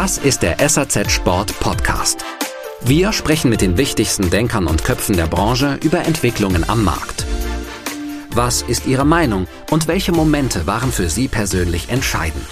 Das ist der SAZ Sport Podcast. Wir sprechen mit den wichtigsten Denkern und Köpfen der Branche über Entwicklungen am Markt. Was ist Ihre Meinung und welche Momente waren für Sie persönlich entscheidend?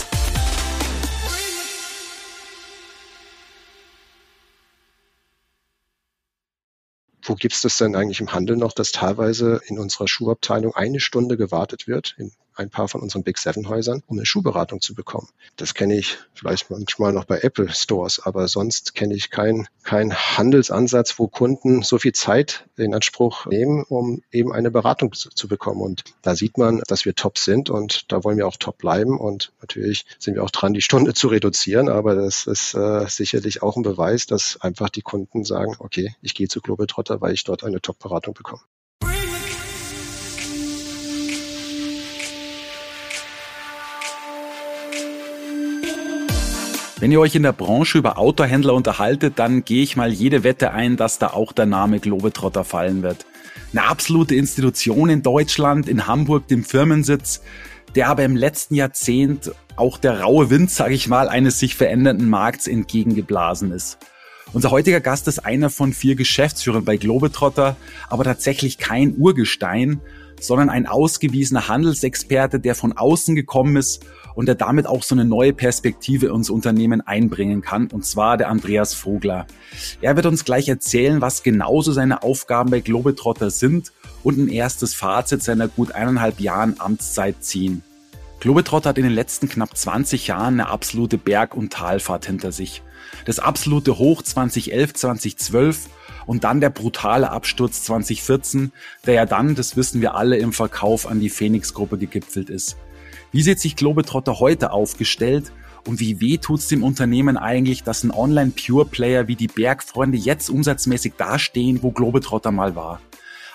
Wo gibt es das denn eigentlich im Handel noch, dass teilweise in unserer Schuhabteilung eine Stunde gewartet wird, in ein paar von unseren Big Seven Häusern, um eine Schuhberatung zu bekommen. Das kenne ich vielleicht manchmal noch bei Apple Stores, aber sonst kenne ich keinen kein Handelsansatz, wo Kunden so viel Zeit in Anspruch nehmen, um eben eine Beratung zu, bekommen. Und da sieht man, dass wir top sind und da wollen wir auch top bleiben. Und natürlich sind wir auch dran, die Stunde zu reduzieren, aber das ist äh, sicherlich auch ein Beweis, dass einfach die Kunden sagen, okay, ich gehe zu Globetrotter, weil ich dort eine Top-Beratung bekomme. Wenn ihr euch in der Branche über Autohändler unterhaltet, dann gehe ich mal jede Wette ein, dass da auch der Name Globetrotter fallen wird. Eine absolute Institution in Deutschland, in Hamburg, dem Firmensitz, der aber im letzten Jahrzehnt auch der raue Wind, sage ich mal, eines sich verändernden Markts entgegengeblasen ist. Unser heutiger Gast ist einer von vier Geschäftsführern bei Globetrotter, aber tatsächlich kein Urgestein, sondern ein ausgewiesener Handelsexperte, der von außen gekommen ist und der damit auch so eine neue Perspektive ins Unternehmen einbringen kann, und zwar der Andreas Vogler. Er wird uns gleich erzählen, was genauso seine Aufgaben bei Globetrotter sind und ein erstes Fazit seiner gut eineinhalb Jahren Amtszeit ziehen. Globetrotter hat in den letzten knapp 20 Jahren eine absolute Berg- und Talfahrt hinter sich. Das absolute Hoch 2011, 2012 und dann der brutale Absturz 2014, der ja dann, das wissen wir alle, im Verkauf an die Phoenix-Gruppe gegipfelt ist. Wie sieht sich Globetrotter heute aufgestellt und wie weh tut's dem Unternehmen eigentlich, dass ein Online-Pure-Player wie die Bergfreunde jetzt umsatzmäßig dastehen, wo Globetrotter mal war?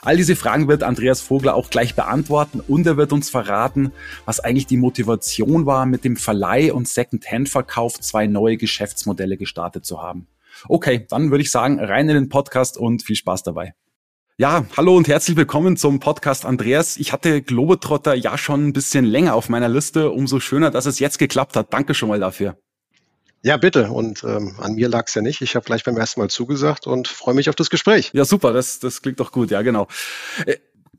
All diese Fragen wird Andreas Vogler auch gleich beantworten und er wird uns verraten, was eigentlich die Motivation war, mit dem Verleih und Second-Hand-Verkauf zwei neue Geschäftsmodelle gestartet zu haben. Okay, dann würde ich sagen, rein in den Podcast und viel Spaß dabei. Ja, hallo und herzlich willkommen zum Podcast Andreas. Ich hatte Globetrotter ja schon ein bisschen länger auf meiner Liste. Umso schöner, dass es jetzt geklappt hat. Danke schon mal dafür. Ja, bitte. Und ähm, an mir lag es ja nicht. Ich habe gleich beim ersten Mal zugesagt und freue mich auf das Gespräch. Ja, super. Das, das klingt doch gut. Ja, genau.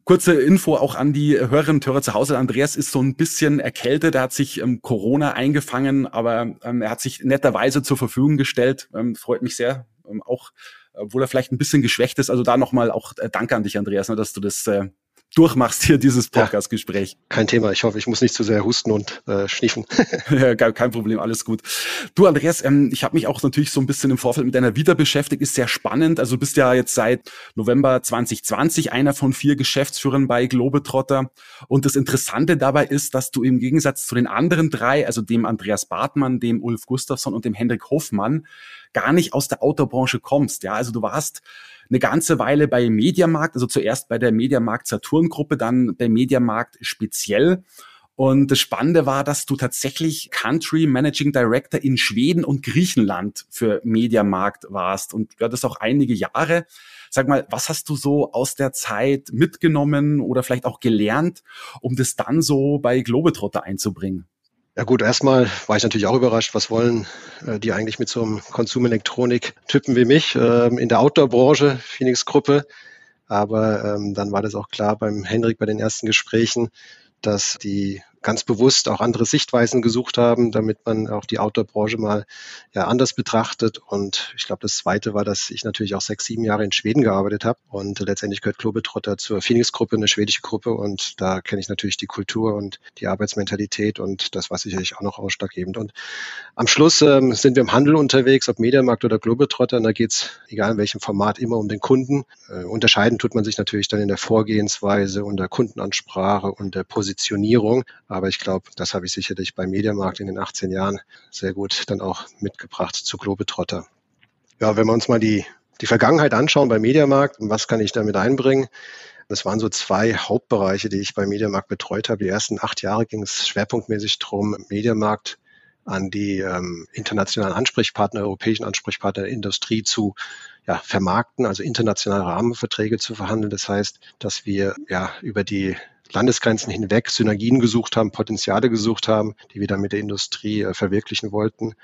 Kurze Info auch an die Hörerinnen und Hörer zu Hause. Andreas ist so ein bisschen erkältet. Er hat sich ähm, Corona eingefangen, aber ähm, er hat sich netterweise zur Verfügung gestellt. Ähm, freut mich sehr. Ähm, auch obwohl er vielleicht ein bisschen geschwächt ist. Also da nochmal auch äh, Danke an dich, Andreas, ne, dass du das äh, durchmachst hier, dieses Podcast-Gespräch. Ja, kein Thema. Ich hoffe, ich muss nicht zu sehr husten und äh, schniefen. ja, kein Problem, alles gut. Du, Andreas, ähm, ich habe mich auch natürlich so ein bisschen im Vorfeld mit deiner Vita beschäftigt. Ist sehr spannend. Also du bist ja jetzt seit November 2020 einer von vier Geschäftsführern bei Globetrotter. Und das Interessante dabei ist, dass du im Gegensatz zu den anderen drei, also dem Andreas Bartmann, dem Ulf Gustafsson und dem Hendrik Hoffmann, gar nicht aus der Autobranche kommst. Ja, also du warst eine ganze Weile bei Mediamarkt, also zuerst bei der Mediamarkt Saturn Gruppe, dann bei Mediamarkt speziell. Und das Spannende war, dass du tatsächlich Country Managing Director in Schweden und Griechenland für Mediamarkt warst. Und ja, das auch einige Jahre. Sag mal, was hast du so aus der Zeit mitgenommen oder vielleicht auch gelernt, um das dann so bei Globetrotter einzubringen? Ja gut, erstmal war ich natürlich auch überrascht, was wollen äh, die eigentlich mit so einem Konsumelektronik-Typen wie mich ähm, in der Outdoor-Branche, Phoenix-Gruppe. Aber ähm, dann war das auch klar beim Henrik bei den ersten Gesprächen, dass die ganz bewusst auch andere Sichtweisen gesucht haben, damit man auch die Outdoor-Branche mal ja, anders betrachtet. Und ich glaube, das Zweite war, dass ich natürlich auch sechs, sieben Jahre in Schweden gearbeitet habe. Und letztendlich gehört Klobetrotter zur Phoenix-Gruppe, eine schwedische Gruppe. Und da kenne ich natürlich die Kultur und die Arbeitsmentalität und das war sicherlich auch noch ausschlaggebend. Und am Schluss ähm, sind wir im Handel unterwegs, ob Mediamarkt oder Globetrotter. Und da geht es, egal in welchem Format, immer um den Kunden. Äh, unterscheiden tut man sich natürlich dann in der Vorgehensweise und der Kundenansprache und der Positionierung. Aber ich glaube, das habe ich sicherlich beim Mediamarkt in den 18 Jahren sehr gut dann auch mitgebracht zu Globetrotter. Ja, wenn wir uns mal die, die Vergangenheit anschauen beim Mediamarkt, was kann ich damit einbringen? Das waren so zwei Hauptbereiche, die ich beim Mediamarkt betreut habe. Die ersten acht Jahre ging es schwerpunktmäßig darum, Mediamarkt an die ähm, internationalen Ansprechpartner, europäischen Ansprechpartner der Industrie zu ja, vermarkten, also internationale Rahmenverträge zu verhandeln. Das heißt, dass wir ja über die Landesgrenzen hinweg Synergien gesucht haben, Potenziale gesucht haben, die wir dann mit der Industrie äh, verwirklichen wollten.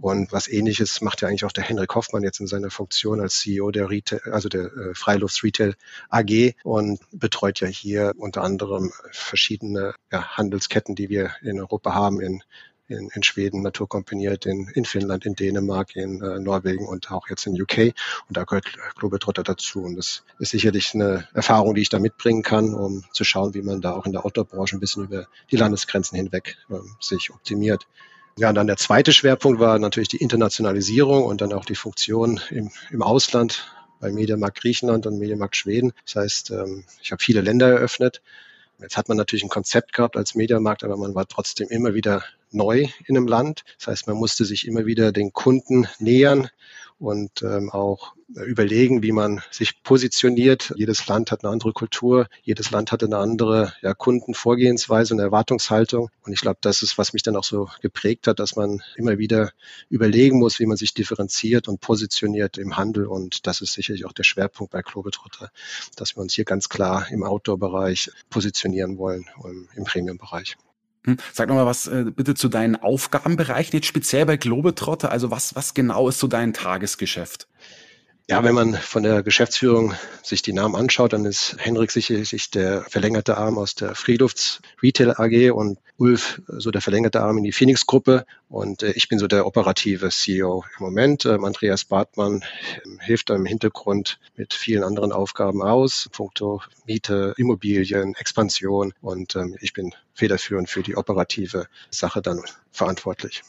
Und was ähnliches macht ja eigentlich auch der Henrik Hoffmann jetzt in seiner Funktion als CEO der Retail, also der äh, Freiluft Retail AG und betreut ja hier unter anderem verschiedene ja, Handelsketten, die wir in Europa haben, in in, in Schweden naturkomponiert, in, in Finnland, in Dänemark, in äh, Norwegen und auch jetzt in UK. Und da gehört Globetrotter dazu. Und das ist sicherlich eine Erfahrung, die ich da mitbringen kann, um zu schauen, wie man da auch in der Outdoor-Branche ein bisschen über die Landesgrenzen hinweg äh, sich optimiert. Ja, und dann der zweite Schwerpunkt war natürlich die Internationalisierung und dann auch die Funktion im, im Ausland bei Mediamarkt Griechenland und Mediamarkt Schweden. Das heißt, ähm, ich habe viele Länder eröffnet. Jetzt hat man natürlich ein Konzept gehabt als Mediamarkt, aber man war trotzdem immer wieder neu in einem Land. Das heißt, man musste sich immer wieder den Kunden nähern und ähm, auch überlegen, wie man sich positioniert. Jedes Land hat eine andere Kultur, jedes Land hat eine andere ja, Kundenvorgehensweise und Erwartungshaltung. Und ich glaube, das ist, was mich dann auch so geprägt hat, dass man immer wieder überlegen muss, wie man sich differenziert und positioniert im Handel. Und das ist sicherlich auch der Schwerpunkt bei Globetrotter, dass wir uns hier ganz klar im Outdoor-Bereich positionieren wollen, im Premium-Bereich. Hm, sag nochmal was äh, bitte zu deinen Aufgabenbereichen, jetzt speziell bei Globetrotter. Also was, was genau ist so dein Tagesgeschäft? Ja, wenn man von der Geschäftsführung sich die Namen anschaut, dann ist Henrik sicherlich der verlängerte Arm aus der Friedhofs Retail AG und Ulf so der verlängerte Arm in die Phoenix Gruppe und äh, ich bin so der operative CEO im Moment. Ähm, Andreas Bartmann ähm, hilft im Hintergrund mit vielen anderen Aufgaben aus, punkto Miete, Immobilien, Expansion und ähm, ich bin federführend für die operative Sache dann verantwortlich.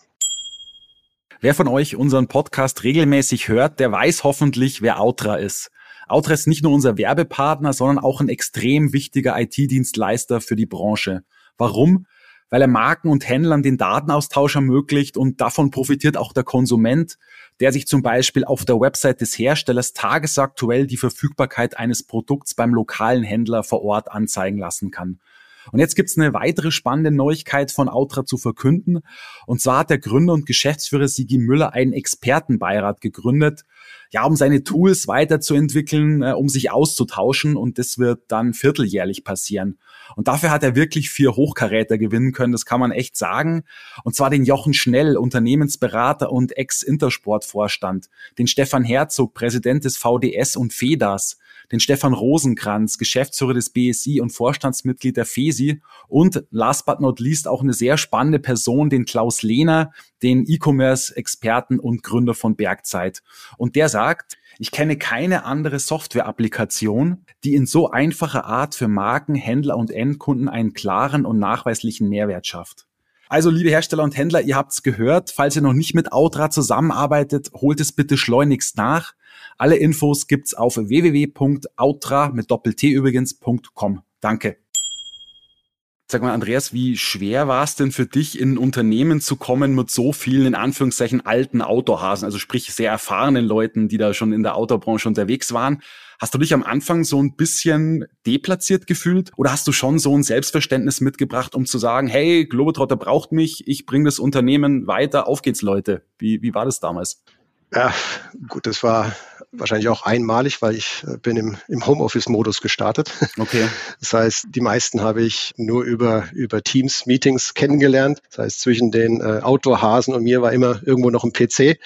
Wer von euch unseren Podcast regelmäßig hört, der weiß hoffentlich, wer Outra ist. Outra ist nicht nur unser Werbepartner, sondern auch ein extrem wichtiger IT-Dienstleister für die Branche. Warum? Weil er Marken und Händlern den Datenaustausch ermöglicht und davon profitiert auch der Konsument, der sich zum Beispiel auf der Website des Herstellers tagesaktuell die Verfügbarkeit eines Produkts beim lokalen Händler vor Ort anzeigen lassen kann. Und jetzt gibt's eine weitere spannende Neuigkeit von Outra zu verkünden. Und zwar hat der Gründer und Geschäftsführer Sigi Müller einen Expertenbeirat gegründet, ja, um seine Tools weiterzuentwickeln, äh, um sich auszutauschen. Und das wird dann vierteljährlich passieren. Und dafür hat er wirklich vier Hochkaräter gewinnen können, das kann man echt sagen. Und zwar den Jochen Schnell, Unternehmensberater und Ex-Intersport-Vorstand, den Stefan Herzog, Präsident des VDS und FEDAS, den Stefan Rosenkranz, Geschäftsführer des BSI und Vorstandsmitglied der FESI und last but not least auch eine sehr spannende Person, den Klaus Lehner, den E-Commerce-Experten und Gründer von Bergzeit. Und der sagt, ich kenne keine andere Software-Applikation, die in so einfacher Art für Marken, Händler und Endkunden einen klaren und nachweislichen Mehrwert schafft. Also, liebe Hersteller und Händler, ihr habt's gehört. Falls ihr noch nicht mit Outra zusammenarbeitet, holt es bitte schleunigst nach. Alle Infos gibt's auf www.outra mit Doppel-T übrigens.com. Danke. Sag mal, Andreas, wie schwer war es denn für dich, in ein Unternehmen zu kommen mit so vielen, in Anführungszeichen, alten Autohasen, also sprich sehr erfahrenen Leuten, die da schon in der Autobranche unterwegs waren? Hast du dich am Anfang so ein bisschen deplatziert gefühlt oder hast du schon so ein Selbstverständnis mitgebracht, um zu sagen, hey, Globetrotter braucht mich, ich bringe das Unternehmen weiter, auf geht's Leute. Wie, wie war das damals? Ja, gut, das war wahrscheinlich auch einmalig, weil ich äh, bin im, im Homeoffice-Modus gestartet. Okay. Das heißt, die meisten habe ich nur über, über Teams-Meetings kennengelernt. Das heißt, zwischen den äh, Outdoor-Hasen und mir war immer irgendwo noch ein PC. okay.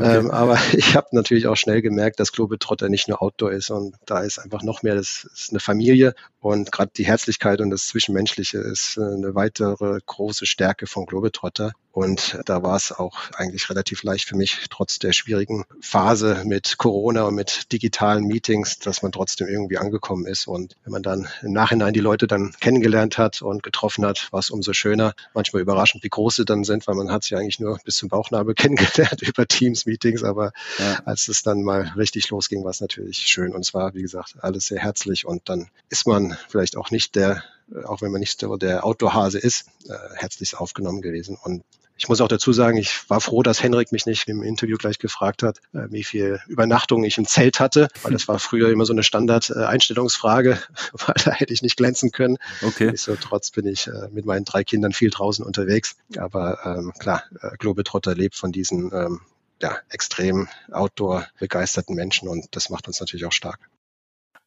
ähm, aber ich habe natürlich auch schnell gemerkt, dass Globetrotter nicht nur Outdoor ist und da ist einfach noch mehr, das ist eine Familie und gerade die Herzlichkeit und das Zwischenmenschliche ist äh, eine weitere große Stärke von Globetrotter. Und da war es auch eigentlich relativ leicht für mich, trotz der schwierigen Phase mit Corona und mit digitalen Meetings, dass man trotzdem irgendwie angekommen ist. Und wenn man dann im Nachhinein die Leute dann kennengelernt hat und getroffen hat, war es umso schöner. Manchmal überraschend, wie groß sie dann sind, weil man hat sie eigentlich nur bis zum Bauchnabel kennengelernt über Teams-Meetings. Aber ja. als es dann mal richtig losging, war es natürlich schön. Und es war, wie gesagt, alles sehr herzlich. Und dann ist man vielleicht auch nicht der auch wenn man nicht so der Outdoor-Hase ist, äh, herzlichst aufgenommen gewesen. Und ich muss auch dazu sagen, ich war froh, dass Henrik mich nicht im Interview gleich gefragt hat, äh, wie viel Übernachtung ich im Zelt hatte, weil das war früher immer so eine Standard-Einstellungsfrage, weil da hätte ich nicht glänzen können. Okay. Nichtsdestotrotz bin ich äh, mit meinen drei Kindern viel draußen unterwegs. Aber ähm, klar, äh, Globetrotter lebt von diesen ähm, ja, extrem outdoor begeisterten Menschen und das macht uns natürlich auch stark.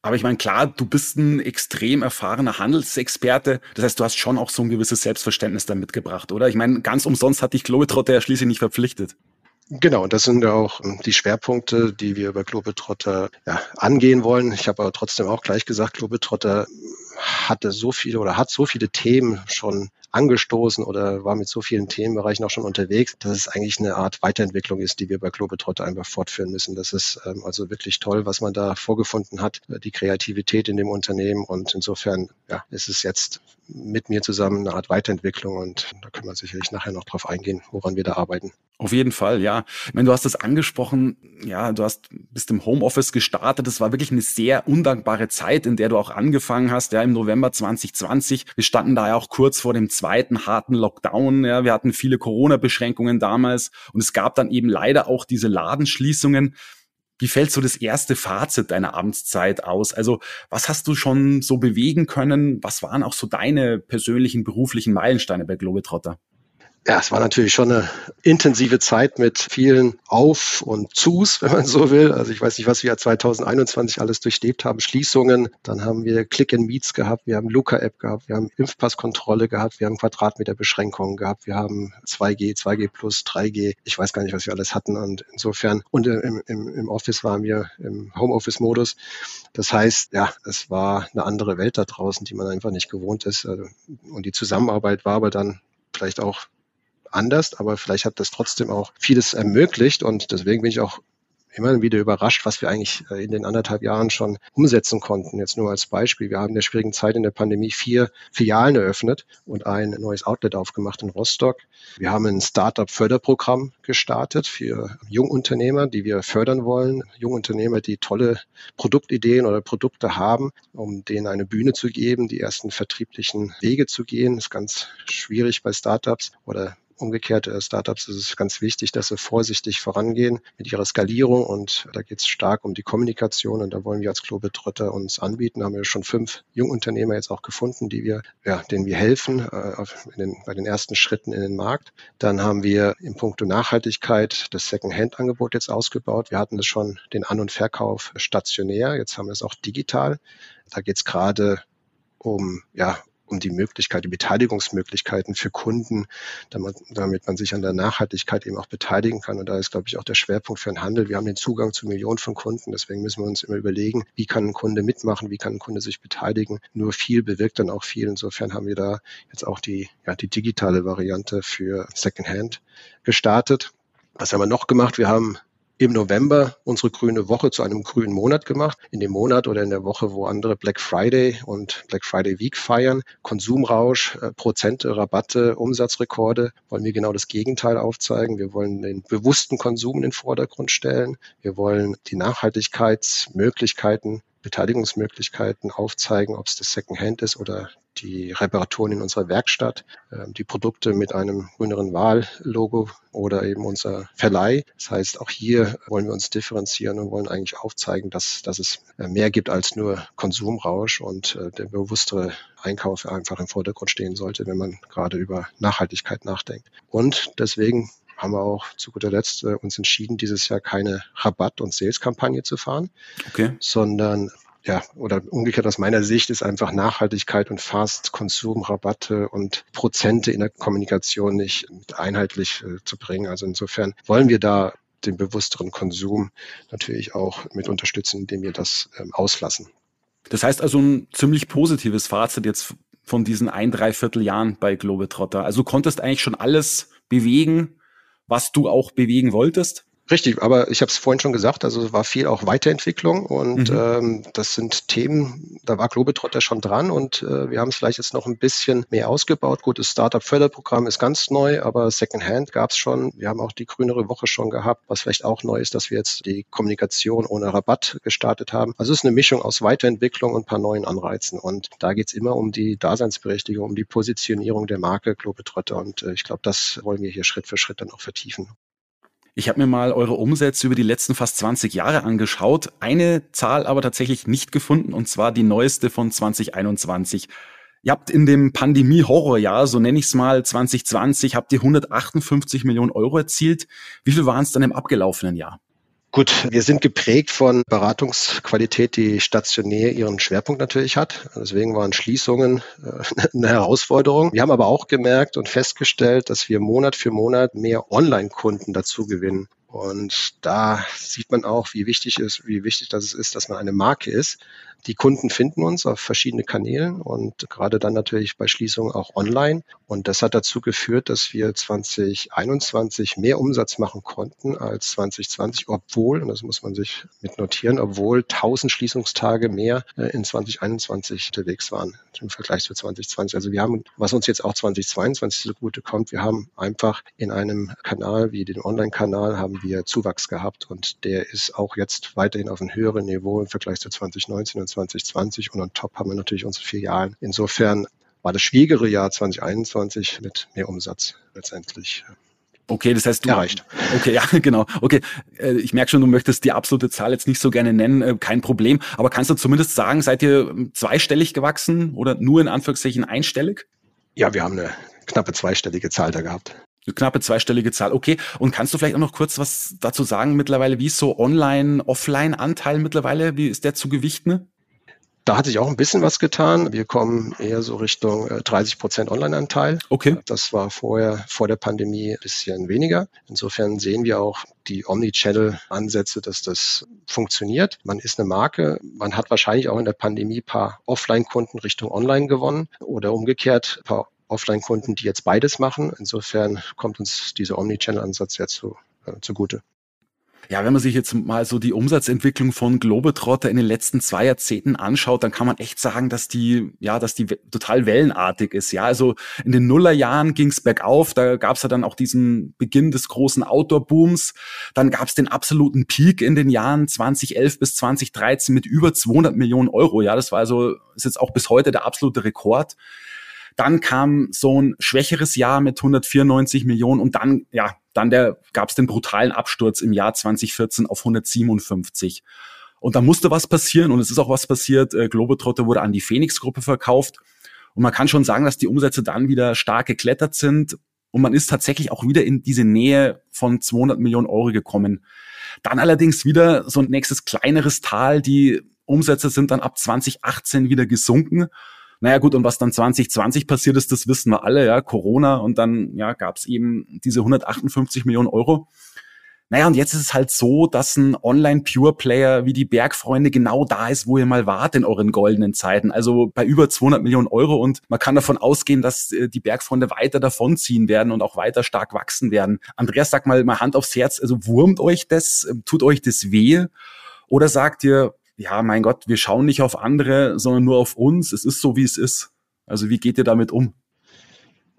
Aber ich meine, klar, du bist ein extrem erfahrener Handelsexperte. Das heißt, du hast schon auch so ein gewisses Selbstverständnis da mitgebracht, oder? Ich meine, ganz umsonst hat dich Globetrotter ja schließlich nicht verpflichtet. Genau, und das sind ja auch ähm, die Schwerpunkte, die wir über Globetrotter ja, angehen wollen. Ich habe aber trotzdem auch gleich gesagt, Globetrotter hatte so viele oder hat so viele Themen schon angestoßen oder war mit so vielen Themenbereichen auch schon unterwegs, dass es eigentlich eine Art Weiterentwicklung ist, die wir bei Globetrotter einfach fortführen müssen. Das ist ähm, also wirklich toll, was man da vorgefunden hat, äh, die Kreativität in dem Unternehmen und insofern ja, ist es jetzt mit mir zusammen eine Art Weiterentwicklung und da können wir sicherlich nachher noch drauf eingehen, woran wir da arbeiten. Auf jeden Fall, ja. Ich meine, du hast das angesprochen, ja, du hast bist im Homeoffice gestartet. Das war wirklich eine sehr undankbare Zeit, in der du auch angefangen hast, ja, im November 2020. Wir standen da ja auch kurz vor dem zweiten harten Lockdown, ja. Wir hatten viele Corona-Beschränkungen damals und es gab dann eben leider auch diese Ladenschließungen. Wie fällt so das erste Fazit deiner Amtszeit aus? Also, was hast du schon so bewegen können? Was waren auch so deine persönlichen beruflichen Meilensteine bei Globetrotter? Ja, es war natürlich schon eine intensive Zeit mit vielen Auf- und Zus, wenn man so will. Also ich weiß nicht, was wir 2021 alles durchlebt haben. Schließungen, dann haben wir Click and Meets gehabt, wir haben Luca-App gehabt, wir haben Impfpasskontrolle gehabt, wir haben Quadratmeterbeschränkungen gehabt, wir haben 2G, 2G plus, 3G. Ich weiß gar nicht, was wir alles hatten. Und insofern, und im, im, im Office waren wir im Homeoffice-Modus. Das heißt, ja, es war eine andere Welt da draußen, die man einfach nicht gewohnt ist. Und die Zusammenarbeit war aber dann vielleicht auch anders, aber vielleicht hat das trotzdem auch vieles ermöglicht und deswegen bin ich auch immer wieder überrascht, was wir eigentlich äh, in den anderthalb Jahren schon umsetzen konnten. Jetzt nur als Beispiel. Wir haben in der schwierigen Zeit in der Pandemie vier Filialen eröffnet und ein neues Outlet aufgemacht in Rostock. Wir haben ein Startup-Förderprogramm gestartet für Jungunternehmer, die wir fördern wollen. Jungunternehmer, die tolle Produktideen oder Produkte haben, um denen eine Bühne zu geben, die ersten vertrieblichen Wege zu gehen. Das ist ganz schwierig bei Startups oder Umgekehrt, äh, Startups ist es ganz wichtig, dass sie vorsichtig vorangehen mit ihrer Skalierung und da geht es stark um die Kommunikation und da wollen wir als Globetrotter uns anbieten. Da haben wir schon fünf Jungunternehmer jetzt auch gefunden, die wir, ja, denen wir helfen äh, den, bei den ersten Schritten in den Markt. Dann haben wir im Punkto Nachhaltigkeit das Second-Hand-Angebot jetzt ausgebaut. Wir hatten es schon den An- und Verkauf stationär, jetzt haben wir es auch digital. Da geht es gerade um ja, um die Möglichkeit, die Beteiligungsmöglichkeiten für Kunden, damit, damit man sich an der Nachhaltigkeit eben auch beteiligen kann. Und da ist, glaube ich, auch der Schwerpunkt für den Handel. Wir haben den Zugang zu Millionen von Kunden. Deswegen müssen wir uns immer überlegen, wie kann ein Kunde mitmachen, wie kann ein Kunde sich beteiligen. Nur viel bewirkt dann auch viel. Insofern haben wir da jetzt auch die, ja, die digitale Variante für Secondhand gestartet. Was haben wir noch gemacht? Wir haben im November unsere grüne Woche zu einem grünen Monat gemacht. In dem Monat oder in der Woche, wo andere Black Friday und Black Friday Week feiern, Konsumrausch, äh, Prozente, Rabatte, Umsatzrekorde, wollen wir genau das Gegenteil aufzeigen. Wir wollen den bewussten Konsum in den Vordergrund stellen. Wir wollen die Nachhaltigkeitsmöglichkeiten Beteiligungsmöglichkeiten aufzeigen, ob es das Secondhand ist oder die Reparaturen in unserer Werkstatt, ähm, die Produkte mit einem grüneren Wahllogo oder eben unser Verleih. Das heißt, auch hier wollen wir uns differenzieren und wollen eigentlich aufzeigen, dass, dass es äh, mehr gibt als nur Konsumrausch und äh, der bewusstere Einkauf einfach im Vordergrund stehen sollte, wenn man gerade über Nachhaltigkeit nachdenkt. Und deswegen haben wir auch zu guter Letzt äh, uns entschieden, dieses Jahr keine Rabatt- und Sales-Kampagne zu fahren, okay. sondern ja, oder umgekehrt aus meiner Sicht ist einfach Nachhaltigkeit und Fast Konsum, Rabatte und Prozente in der Kommunikation nicht einheitlich äh, zu bringen. Also insofern wollen wir da den bewussteren Konsum natürlich auch mit unterstützen, indem wir das ähm, auslassen. Das heißt also ein ziemlich positives Fazit jetzt von diesen ein, dreiviertel Jahren bei Globetrotter. Also du konntest eigentlich schon alles bewegen, was du auch bewegen wolltest? Richtig, aber ich habe es vorhin schon gesagt, also es war viel auch Weiterentwicklung und mhm. ähm, das sind Themen, da war Globetrotter schon dran und äh, wir haben es vielleicht jetzt noch ein bisschen mehr ausgebaut. Gut, das Startup-Förderprogramm ist ganz neu, aber Secondhand gab es schon. Wir haben auch die grünere Woche schon gehabt, was vielleicht auch neu ist, dass wir jetzt die Kommunikation ohne Rabatt gestartet haben. Also es ist eine Mischung aus Weiterentwicklung und ein paar neuen Anreizen und da geht es immer um die Daseinsberechtigung, um die Positionierung der Marke Globetrotter und äh, ich glaube, das wollen wir hier Schritt für Schritt dann auch vertiefen. Ich habe mir mal eure Umsätze über die letzten fast 20 Jahre angeschaut, eine Zahl aber tatsächlich nicht gefunden, und zwar die neueste von 2021. Ihr habt in dem Pandemie-Horrorjahr, so nenne ich es mal, 2020, habt ihr 158 Millionen Euro erzielt. Wie viel waren es dann im abgelaufenen Jahr? Gut, wir sind geprägt von Beratungsqualität, die stationär ihren Schwerpunkt natürlich hat. Deswegen waren Schließungen äh, eine Herausforderung. Wir haben aber auch gemerkt und festgestellt, dass wir Monat für Monat mehr Online-Kunden dazu gewinnen. Und da sieht man auch, wie wichtig ist, wie wichtig das ist, dass man eine Marke ist. Die Kunden finden uns auf verschiedene Kanälen und gerade dann natürlich bei Schließungen auch online. Und das hat dazu geführt, dass wir 2021 mehr Umsatz machen konnten als 2020, obwohl, und das muss man sich mit notieren, obwohl 1000 Schließungstage mehr äh, in 2021 unterwegs waren im Vergleich zu 2020. Also wir haben, was uns jetzt auch 2022 zugute kommt, wir haben einfach in einem Kanal wie den Online-Kanal haben wir Zuwachs gehabt und der ist auch jetzt weiterhin auf einem höheren Niveau im Vergleich zu 2019 und 2020 und on top haben wir natürlich unsere Filialen. Insofern war das schwierigere Jahr 2021 mit mehr Umsatz letztendlich Okay, das heißt, du erreicht. Okay, ja, genau. Okay, äh, ich merke schon, du möchtest die absolute Zahl jetzt nicht so gerne nennen, äh, kein Problem. Aber kannst du zumindest sagen, seid ihr zweistellig gewachsen oder nur in Anführungszeichen einstellig? Ja, wir haben eine knappe zweistellige Zahl da gehabt. Eine knappe zweistellige Zahl, okay. Und kannst du vielleicht auch noch kurz was dazu sagen mittlerweile, wie ist so Online-Offline-Anteil mittlerweile, wie ist der zu gewichten? Da hat sich auch ein bisschen was getan. Wir kommen eher so Richtung 30 äh, Prozent Online-Anteil. Okay. Das war vorher, vor der Pandemie, ein bisschen weniger. Insofern sehen wir auch die Omnichannel-Ansätze, dass das funktioniert. Man ist eine Marke. Man hat wahrscheinlich auch in der Pandemie ein paar Offline-Kunden Richtung Online gewonnen oder umgekehrt ein paar Offline-Kunden, die jetzt beides machen. Insofern kommt uns dieser Omnichannel-Ansatz ja zu, äh, zugute. Ja, wenn man sich jetzt mal so die Umsatzentwicklung von Globetrotter in den letzten zwei Jahrzehnten anschaut, dann kann man echt sagen, dass die, ja, dass die total wellenartig ist. Ja, also in den Nullerjahren ging es bergauf, da gab es ja dann auch diesen Beginn des großen Outdoor-Booms. Dann gab es den absoluten Peak in den Jahren 2011 bis 2013 mit über 200 Millionen Euro. Ja, das war also, ist jetzt auch bis heute der absolute Rekord. Dann kam so ein schwächeres Jahr mit 194 Millionen und dann, ja, dann gab es den brutalen Absturz im Jahr 2014 auf 157. Und da musste was passieren und es ist auch was passiert. Äh, Globetrotter wurde an die Phoenix-Gruppe verkauft. Und man kann schon sagen, dass die Umsätze dann wieder stark geklettert sind. Und man ist tatsächlich auch wieder in diese Nähe von 200 Millionen Euro gekommen. Dann allerdings wieder so ein nächstes kleineres Tal. Die Umsätze sind dann ab 2018 wieder gesunken. Naja gut, und was dann 2020 passiert ist, das wissen wir alle, ja, Corona und dann ja, gab es eben diese 158 Millionen Euro. Naja, und jetzt ist es halt so, dass ein Online-Pure-Player wie die Bergfreunde genau da ist, wo ihr mal wart in euren goldenen Zeiten. Also bei über 200 Millionen Euro und man kann davon ausgehen, dass äh, die Bergfreunde weiter davonziehen werden und auch weiter stark wachsen werden. Andreas, sag mal, mal Hand aufs Herz, also wurmt euch das, tut euch das weh? Oder sagt ihr, ja, mein Gott, wir schauen nicht auf andere, sondern nur auf uns. Es ist so, wie es ist. Also wie geht ihr damit um?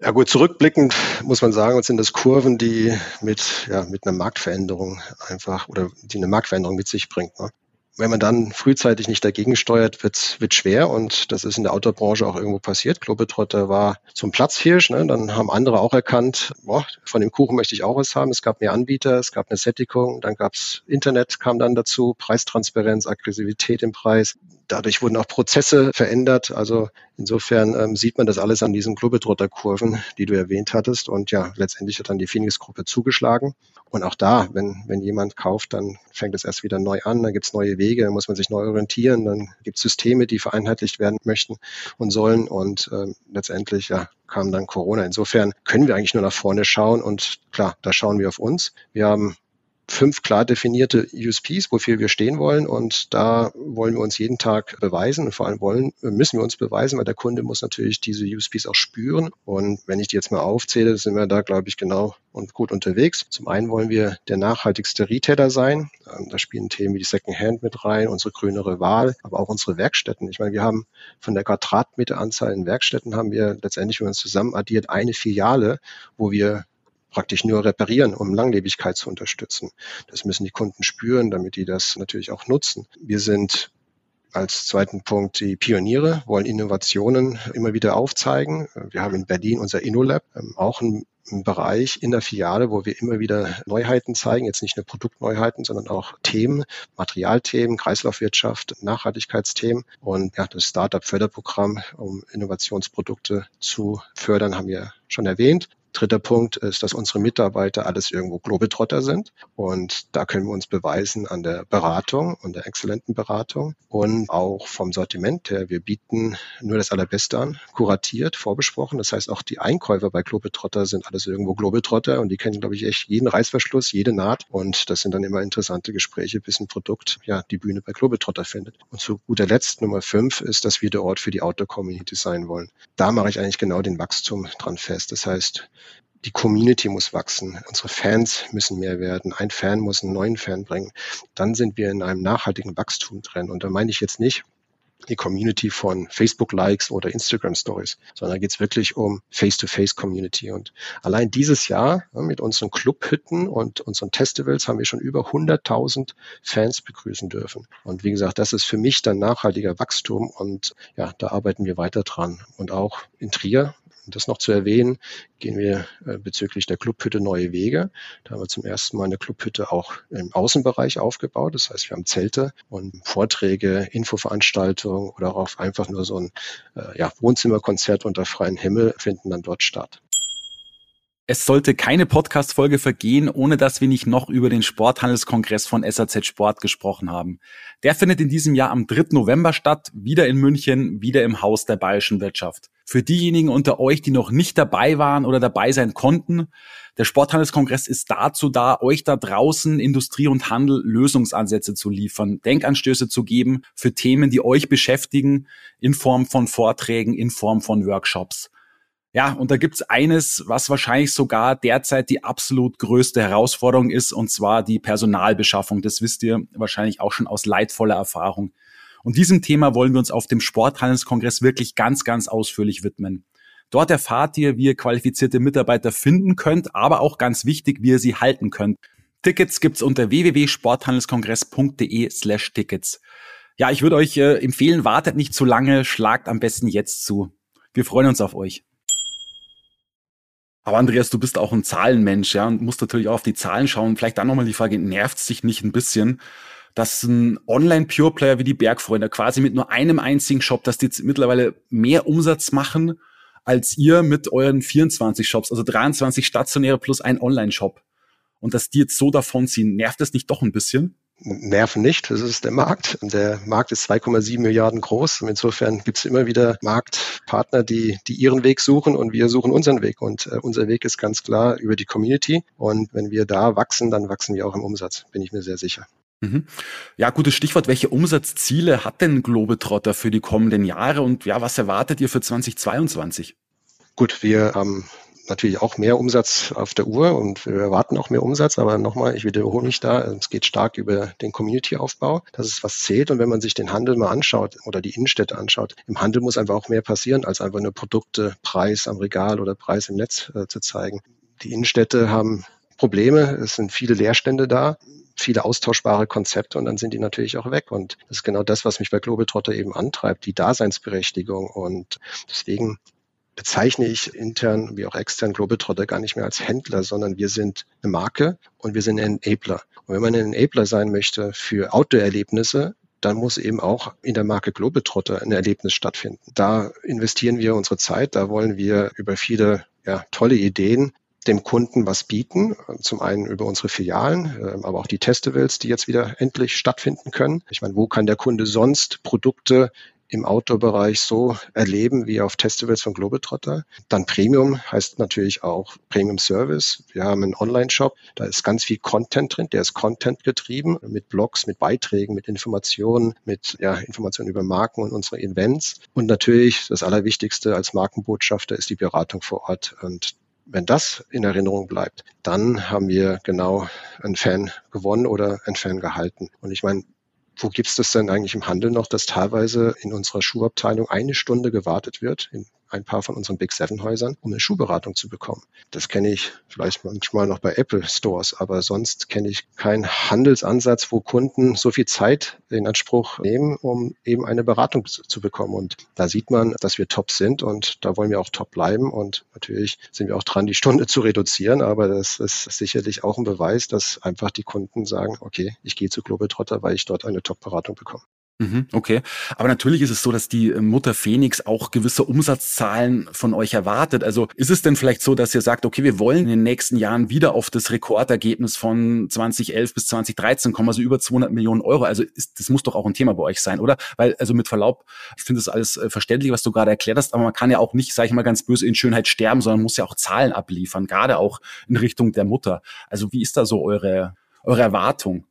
Ja gut, zurückblickend muss man sagen, sind das Kurven, die mit, ja, mit einer Marktveränderung einfach oder die eine Marktveränderung mit sich bringt. Ne? Wenn man dann frühzeitig nicht dagegen steuert, wird wird schwer und das ist in der Outdoor-Branche auch irgendwo passiert. Globetrotter war zum Platzhirsch, ne? dann haben andere auch erkannt, boah, von dem Kuchen möchte ich auch was haben. Es gab mehr Anbieter, es gab eine Sättigung, dann gab's Internet kam dann dazu, Preistransparenz, Aggressivität im Preis. Dadurch wurden auch Prozesse verändert. Also insofern ähm, sieht man das alles an diesen Globetrotter-Kurven, die du erwähnt hattest. Und ja, letztendlich hat dann die Phoenix-Gruppe zugeschlagen. Und auch da, wenn, wenn jemand kauft, dann fängt es erst wieder neu an, dann gibt's neue Wege, dann muss man sich neu orientieren, dann gibt's Systeme, die vereinheitlicht werden möchten und sollen. Und ähm, letztendlich ja, kam dann Corona. Insofern können wir eigentlich nur nach vorne schauen und klar, da schauen wir auf uns. Wir haben fünf klar definierte USPs, wofür wir stehen wollen. Und da wollen wir uns jeden Tag beweisen. Und vor allem wollen, müssen wir uns beweisen, weil der Kunde muss natürlich diese USPs auch spüren. Und wenn ich die jetzt mal aufzähle, sind wir da, glaube ich, genau und gut unterwegs. Zum einen wollen wir der nachhaltigste Retailer sein. Ähm, da spielen Themen wie die Second Hand mit rein, unsere grünere Wahl, aber auch unsere Werkstätten. Ich meine, wir haben von der Quadratmeteranzahl in Werkstätten haben wir letztendlich, wenn man es zusammen addiert, eine Filiale, wo wir praktisch nur reparieren, um Langlebigkeit zu unterstützen. Das müssen die Kunden spüren, damit die das natürlich auch nutzen. Wir sind als zweiten Punkt die Pioniere, wollen Innovationen immer wieder aufzeigen. Wir haben in Berlin unser InnoLab, ähm, auch ein, Bereich in der Filiale, wo wir immer wieder Neuheiten zeigen, jetzt nicht nur Produktneuheiten, sondern auch Themen, Materialthemen, Kreislaufwirtschaft, Nachhaltigkeitsthemen. Und ja, das Startup-Förderprogramm, um Innovationsprodukte zu fördern, haben wir schon erwähnt. Dritter Punkt ist, dass unsere Mitarbeiter alles irgendwo Globetrotter sind. Und da können wir uns beweisen an der Beratung und der exzellenten Beratung und auch vom Sortiment her. Wir bieten nur das Allerbeste an, kuratiert, vorbesprochen. Das heißt, auch die Einkäufer bei Globetrotter sind alles irgendwo Globetrotter und die kennen, glaube ich, echt jeden Reißverschluss, jede Naht. Und das sind dann immer interessante Gespräche, bis ein Produkt ja die Bühne bei Globetrotter findet. Und zu guter Letzt Nummer fünf ist, dass wir der Ort für die Outdoor-Community sein wollen. Da mache ich eigentlich genau den Wachstum dran fest. Das heißt, die Community muss wachsen. Unsere Fans müssen mehr werden. Ein Fan muss einen neuen Fan bringen. Dann sind wir in einem nachhaltigen Wachstum drin. Und da meine ich jetzt nicht, die Community von Facebook-Likes oder Instagram-Stories, sondern geht es wirklich um Face-to-Face-Community. Und allein dieses Jahr ja, mit unseren Clubhütten und unseren Festivals haben wir schon über 100.000 Fans begrüßen dürfen. Und wie gesagt, das ist für mich dann nachhaltiger Wachstum und ja, da arbeiten wir weiter dran. Und auch in Trier das noch zu erwähnen, gehen wir äh, bezüglich der Clubhütte neue Wege. Da haben wir zum ersten Mal eine Clubhütte auch im Außenbereich aufgebaut. Das heißt, wir haben Zelte und Vorträge, Infoveranstaltungen oder auch einfach nur so ein äh, ja, Wohnzimmerkonzert unter freiem Himmel finden dann dort statt. Es sollte keine Podcast-Folge vergehen, ohne dass wir nicht noch über den Sporthandelskongress von SAZ Sport gesprochen haben. Der findet in diesem Jahr am 3. November statt, wieder in München, wieder im Haus der bayerischen Wirtschaft. Für diejenigen unter euch, die noch nicht dabei waren oder dabei sein konnten, der Sporthandelskongress ist dazu da, euch da draußen Industrie und Handel Lösungsansätze zu liefern, Denkanstöße zu geben für Themen, die euch beschäftigen, in Form von Vorträgen, in Form von Workshops. Ja, und da gibt's eines, was wahrscheinlich sogar derzeit die absolut größte Herausforderung ist, und zwar die Personalbeschaffung. Das wisst ihr wahrscheinlich auch schon aus leidvoller Erfahrung. Und diesem Thema wollen wir uns auf dem Sporthandelskongress wirklich ganz, ganz ausführlich widmen. Dort erfahrt ihr, wie ihr qualifizierte Mitarbeiter finden könnt, aber auch ganz wichtig, wie ihr sie halten könnt. Tickets gibt's unter www.sporthandelskongress.de slash Tickets. Ja, ich würde euch äh, empfehlen, wartet nicht zu lange, schlagt am besten jetzt zu. Wir freuen uns auf euch. Aber Andreas, du bist auch ein Zahlenmensch, ja, und musst natürlich auch auf die Zahlen schauen. Vielleicht dann nochmal die Frage, nervt dich nicht ein bisschen, dass ein Online-Pure-Player wie die Bergfreunde quasi mit nur einem einzigen Shop, dass die jetzt mittlerweile mehr Umsatz machen als ihr mit euren 24 Shops, also 23 stationäre plus ein Online-Shop. Und dass die jetzt so davon ziehen, nervt das nicht doch ein bisschen? Nerven nicht. Das ist der Markt. Der Markt ist 2,7 Milliarden groß. Und insofern gibt es immer wieder Marktpartner, die, die ihren Weg suchen und wir suchen unseren Weg. Und äh, unser Weg ist ganz klar über die Community. Und wenn wir da wachsen, dann wachsen wir auch im Umsatz, bin ich mir sehr sicher. Mhm. Ja, gutes Stichwort. Welche Umsatzziele hat denn Globetrotter für die kommenden Jahre und ja, was erwartet ihr für 2022? Gut, wir haben natürlich auch mehr Umsatz auf der Uhr und wir erwarten auch mehr Umsatz. Aber nochmal, ich wiederhole mich da, es geht stark über den Community-Aufbau. Das ist, was zählt. Und wenn man sich den Handel mal anschaut oder die Innenstädte anschaut, im Handel muss einfach auch mehr passieren, als einfach nur Produkte, Preis am Regal oder Preis im Netz äh, zu zeigen. Die Innenstädte haben Probleme. Es sind viele Leerstände da viele austauschbare Konzepte und dann sind die natürlich auch weg. Und das ist genau das, was mich bei Globetrotter eben antreibt, die Daseinsberechtigung. Und deswegen bezeichne ich intern wie auch extern Globetrotter gar nicht mehr als Händler, sondern wir sind eine Marke und wir sind ein Enabler. Und wenn man ein Enabler sein möchte für Outdoor-Erlebnisse, dann muss eben auch in der Marke Globetrotter ein Erlebnis stattfinden. Da investieren wir unsere Zeit, da wollen wir über viele ja, tolle Ideen dem Kunden was bieten. Zum einen über unsere Filialen, ähm, aber auch die Festivals, die jetzt wieder endlich stattfinden können. Ich meine, wo kann der Kunde sonst Produkte im Outdoor-Bereich so erleben wie auf Festivals von Globetrotter. Dann Premium heißt natürlich auch Premium Service. Wir haben einen Online-Shop, da ist ganz viel Content drin, der ist Content getrieben mit Blogs, mit Beiträgen, mit Informationen, mit ja, Informationen über Marken und unsere Events. Und natürlich das Allerwichtigste als Markenbotschafter ist die Beratung vor Ort. Und wenn das in Erinnerung bleibt, dann haben wir genau einen Fan gewonnen oder einen Fan gehalten. Und ich meine, wo gibt's das denn eigentlich im Handel noch, dass teilweise in unserer Schuhabteilung eine Stunde gewartet wird, in ein paar von unseren Big Seven Häusern, um eine Schuhberatung zu bekommen. Das kenne ich vielleicht manchmal noch bei Apple Stores, aber sonst kenne ich keinen Handelsansatz, wo Kunden so viel Zeit in Anspruch nehmen, um eben eine Beratung zu bekommen. Und da sieht man, dass wir top sind und da wollen wir auch top bleiben. Und natürlich sind wir auch dran, die Stunde zu reduzieren, aber das ist sicherlich auch ein Beweis, dass einfach die Kunden sagen, okay, ich gehe zu Globetrotter, weil ich dort eine Top-Beratung bekomme. Mhm, okay. Aber natürlich ist es so, dass die Mutter Phoenix auch gewisse Umsatzzahlen von euch erwartet. Also ist es denn vielleicht so, dass ihr sagt, okay, wir wollen in den nächsten Jahren wieder auf das Rekordergebnis von 2011 bis 2013 kommen, also über 200 Millionen Euro. Also ist, das muss doch auch ein Thema bei euch sein, oder? Weil, also mit Verlaub, ich finde das alles äh, verständlich, was du gerade erklärt hast, aber man kann ja auch nicht, sage ich mal ganz böse, in Schönheit sterben, sondern muss ja auch Zahlen abliefern, gerade auch in Richtung der Mutter. Also wie ist da so eure, eure Erwartung?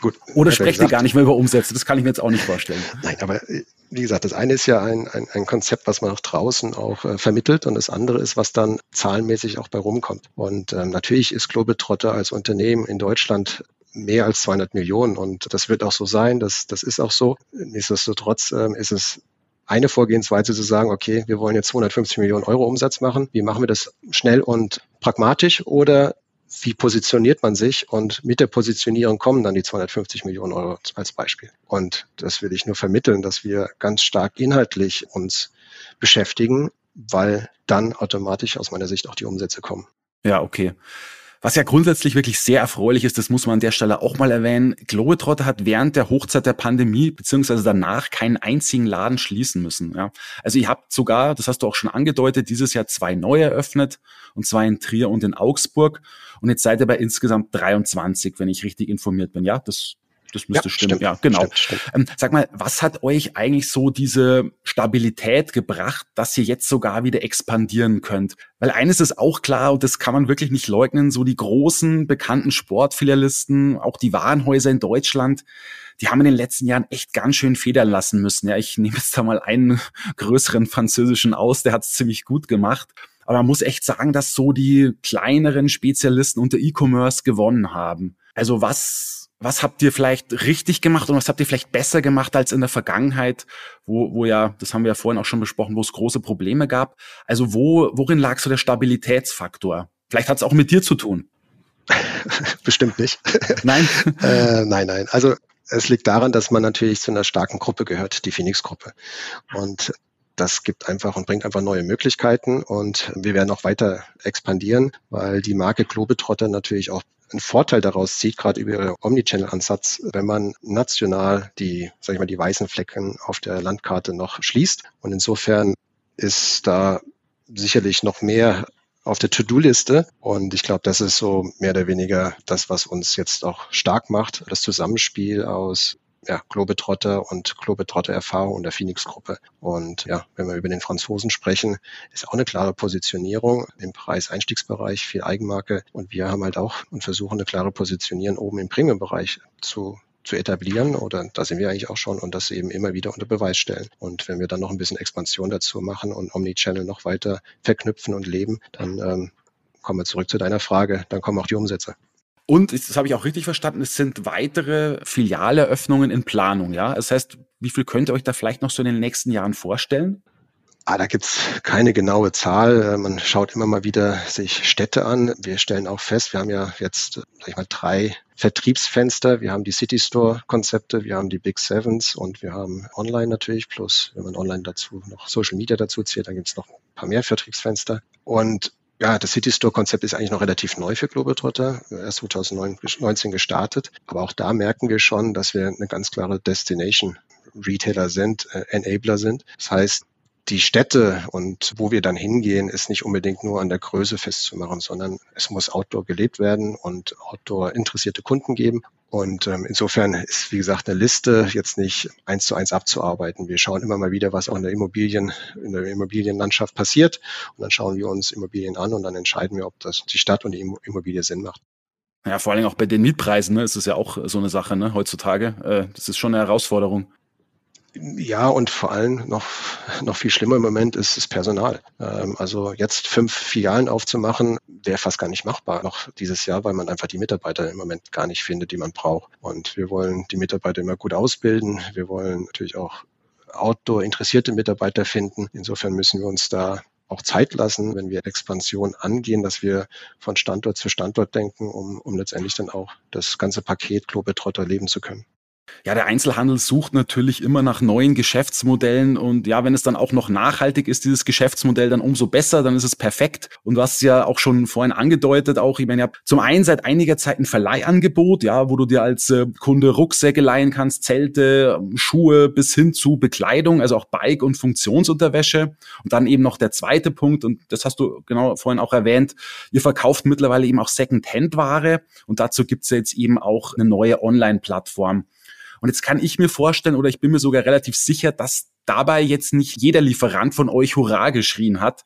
Gut. Oder sprecht ihr gar nicht mehr über Umsätze? Das kann ich mir jetzt auch nicht vorstellen. Nein, aber äh, wie gesagt, das eine ist ja ein, ein, ein Konzept, was man auch draußen auch äh, vermittelt und das andere ist, was dann zahlenmäßig auch bei rumkommt. Und ähm, natürlich ist Globetrotter als Unternehmen in Deutschland mehr als 200 Millionen und das wird auch so sein, das, das ist auch so. Nichtsdestotrotz ähm, ist es eine Vorgehensweise zu sagen, okay, wir wollen jetzt 250 Millionen Euro Umsatz machen. Wie machen wir das schnell und pragmatisch? Oder wie positioniert man sich und mit der Positionierung kommen dann die 250 Millionen Euro als Beispiel. Und das will ich nur vermitteln, dass wir ganz stark inhaltlich uns beschäftigen, weil dann automatisch aus meiner Sicht auch die Umsätze kommen. Ja, okay. Was ja grundsätzlich wirklich sehr erfreulich ist, das muss man an der Stelle auch mal erwähnen. Globetrotter hat während der Hochzeit der Pandemie beziehungsweise danach keinen einzigen Laden schließen müssen. Ja. Also ihr habt sogar, das hast du auch schon angedeutet, dieses Jahr zwei neue eröffnet und zwei in Trier und in Augsburg. Und jetzt seid ihr bei insgesamt 23, wenn ich richtig informiert bin. Ja, das das müsste ja, stimmen. Stimmt, ja, genau. Stimmt, stimmt. Ähm, sag mal, was hat euch eigentlich so diese Stabilität gebracht, dass ihr jetzt sogar wieder expandieren könnt? Weil eines ist auch klar, und das kann man wirklich nicht leugnen, so die großen bekannten Sportfilialisten, auch die Warenhäuser in Deutschland, die haben in den letzten Jahren echt ganz schön federn lassen müssen. Ja, ich nehme jetzt da mal einen größeren französischen aus, der hat es ziemlich gut gemacht. Aber man muss echt sagen, dass so die kleineren Spezialisten unter E-Commerce gewonnen haben. Also was was habt ihr vielleicht richtig gemacht und was habt ihr vielleicht besser gemacht als in der Vergangenheit, wo, wo ja, das haben wir ja vorhin auch schon besprochen, wo es große Probleme gab. Also wo, worin lag so der Stabilitätsfaktor? Vielleicht hat es auch mit dir zu tun. Bestimmt nicht. Nein? äh, nein, nein. Also es liegt daran, dass man natürlich zu einer starken Gruppe gehört, die Phoenix-Gruppe. Und das gibt einfach und bringt einfach neue Möglichkeiten und wir werden auch weiter expandieren, weil die Marke Globetrotter natürlich auch einen Vorteil daraus zieht, gerade über ihren Omnichannel-Ansatz, wenn man national die, sag ich mal, die weißen Flecken auf der Landkarte noch schließt. Und insofern ist da sicherlich noch mehr auf der To-Do-Liste. Und ich glaube, das ist so mehr oder weniger das, was uns jetzt auch stark macht. Das Zusammenspiel aus ja, Globetrotter und Globetrotter-Erfahrung und der Phoenix-Gruppe. Und ja, wenn wir über den Franzosen sprechen, ist auch eine klare Positionierung im Preis-Einstiegsbereich, viel Eigenmarke. Und wir haben halt auch und versuchen eine klare Positionierung oben im Premium-Bereich zu zu etablieren oder da sind wir eigentlich auch schon und das eben immer wieder unter Beweis stellen. Und wenn wir dann noch ein bisschen Expansion dazu machen und Omnichannel noch weiter verknüpfen und leben, dann ähm, kommen wir zurück zu deiner Frage, dann kommen auch die Umsätze. Und, das habe ich auch richtig verstanden, es sind weitere Filialeröffnungen in Planung, ja? Das heißt, wie viel könnt ihr euch da vielleicht noch so in den nächsten Jahren vorstellen? Ah, da gibt's keine genaue Zahl. Man schaut immer mal wieder sich Städte an. Wir stellen auch fest, wir haben ja jetzt, sag ich mal, drei Vertriebsfenster. Wir haben die City Store Konzepte, wir haben die Big Sevens und wir haben Online natürlich. Plus, wenn man online dazu noch Social Media dazu zählt, dann gibt's noch ein paar mehr Vertriebsfenster. Und ja, das City Store Konzept ist eigentlich noch relativ neu für Globetrotter, erst 2019 gestartet. Aber auch da merken wir schon, dass wir eine ganz klare Destination Retailer sind, äh, Enabler sind. Das heißt, die Städte und wo wir dann hingehen, ist nicht unbedingt nur an der Größe festzumachen, sondern es muss Outdoor gelebt werden und Outdoor interessierte Kunden geben. Und ähm, insofern ist, wie gesagt, eine Liste jetzt nicht eins zu eins abzuarbeiten. Wir schauen immer mal wieder, was auch in der Immobilien, in der Immobilienlandschaft passiert. Und dann schauen wir uns Immobilien an und dann entscheiden wir, ob das die Stadt und die Immobilie Sinn macht. Ja, vor allem auch bei den Mietpreisen ne, ist es ja auch so eine Sache ne, heutzutage. Äh, das ist schon eine Herausforderung. Ja, und vor allem noch, noch viel schlimmer im Moment ist das Personal. Ähm, also jetzt fünf Filialen aufzumachen, wäre fast gar nicht machbar noch dieses Jahr, weil man einfach die Mitarbeiter im Moment gar nicht findet, die man braucht. Und wir wollen die Mitarbeiter immer gut ausbilden. Wir wollen natürlich auch Outdoor-interessierte Mitarbeiter finden. Insofern müssen wir uns da auch Zeit lassen, wenn wir Expansion angehen, dass wir von Standort zu Standort denken, um, um letztendlich dann auch das ganze Paket Globetrotter leben zu können. Ja, der Einzelhandel sucht natürlich immer nach neuen Geschäftsmodellen und ja, wenn es dann auch noch nachhaltig ist, dieses Geschäftsmodell, dann umso besser, dann ist es perfekt. Und du hast ja auch schon vorhin angedeutet, auch, ich meine, ja, zum einen seit einiger Zeit ein Verleihangebot, ja, wo du dir als äh, Kunde Rucksäcke leihen kannst, Zelte, Schuhe bis hin zu Bekleidung, also auch Bike- und Funktionsunterwäsche. Und dann eben noch der zweite Punkt, und das hast du genau vorhin auch erwähnt, ihr verkauft mittlerweile eben auch Second-Hand-Ware und dazu gibt's ja jetzt eben auch eine neue Online-Plattform. Und jetzt kann ich mir vorstellen oder ich bin mir sogar relativ sicher, dass dabei jetzt nicht jeder Lieferant von euch Hurra geschrien hat,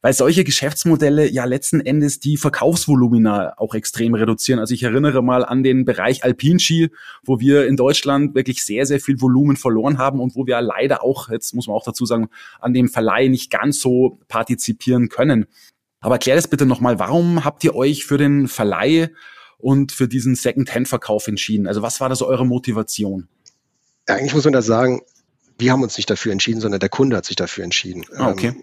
weil solche Geschäftsmodelle ja letzten Endes die Verkaufsvolumina auch extrem reduzieren. Also ich erinnere mal an den Bereich Alpinski, wo wir in Deutschland wirklich sehr, sehr viel Volumen verloren haben und wo wir leider auch, jetzt muss man auch dazu sagen, an dem Verleih nicht ganz so partizipieren können. Aber erklär das bitte nochmal, warum habt ihr euch für den Verleih und für diesen Second-Hand-Verkauf entschieden? Also was war das eure Motivation? Eigentlich muss man da sagen, wir haben uns nicht dafür entschieden, sondern der Kunde hat sich dafür entschieden. Ah, okay. Ähm,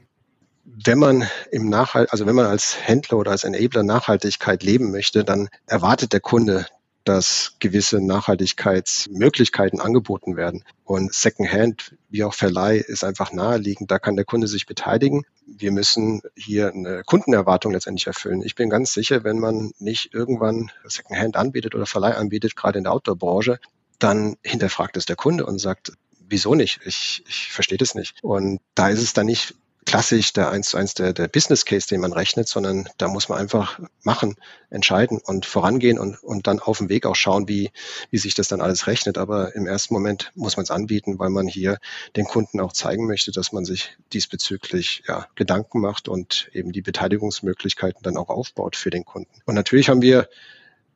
wenn man im Nachhalt, also wenn man als Händler oder als Enabler Nachhaltigkeit leben möchte, dann erwartet der Kunde, dass gewisse Nachhaltigkeitsmöglichkeiten angeboten werden. Und Secondhand, wie auch Verleih, ist einfach naheliegend. Da kann der Kunde sich beteiligen. Wir müssen hier eine Kundenerwartung letztendlich erfüllen. Ich bin ganz sicher, wenn man nicht irgendwann Secondhand anbietet oder Verleih anbietet, gerade in der Outdoor-Branche, dann hinterfragt es der Kunde und sagt, wieso nicht? Ich, ich verstehe das nicht. Und da ist es dann nicht klassisch der eins zu eins der, der Business Case, den man rechnet, sondern da muss man einfach machen, entscheiden und vorangehen und, und dann auf dem Weg auch schauen, wie, wie sich das dann alles rechnet. Aber im ersten Moment muss man es anbieten, weil man hier den Kunden auch zeigen möchte, dass man sich diesbezüglich ja, Gedanken macht und eben die Beteiligungsmöglichkeiten dann auch aufbaut für den Kunden. Und natürlich haben wir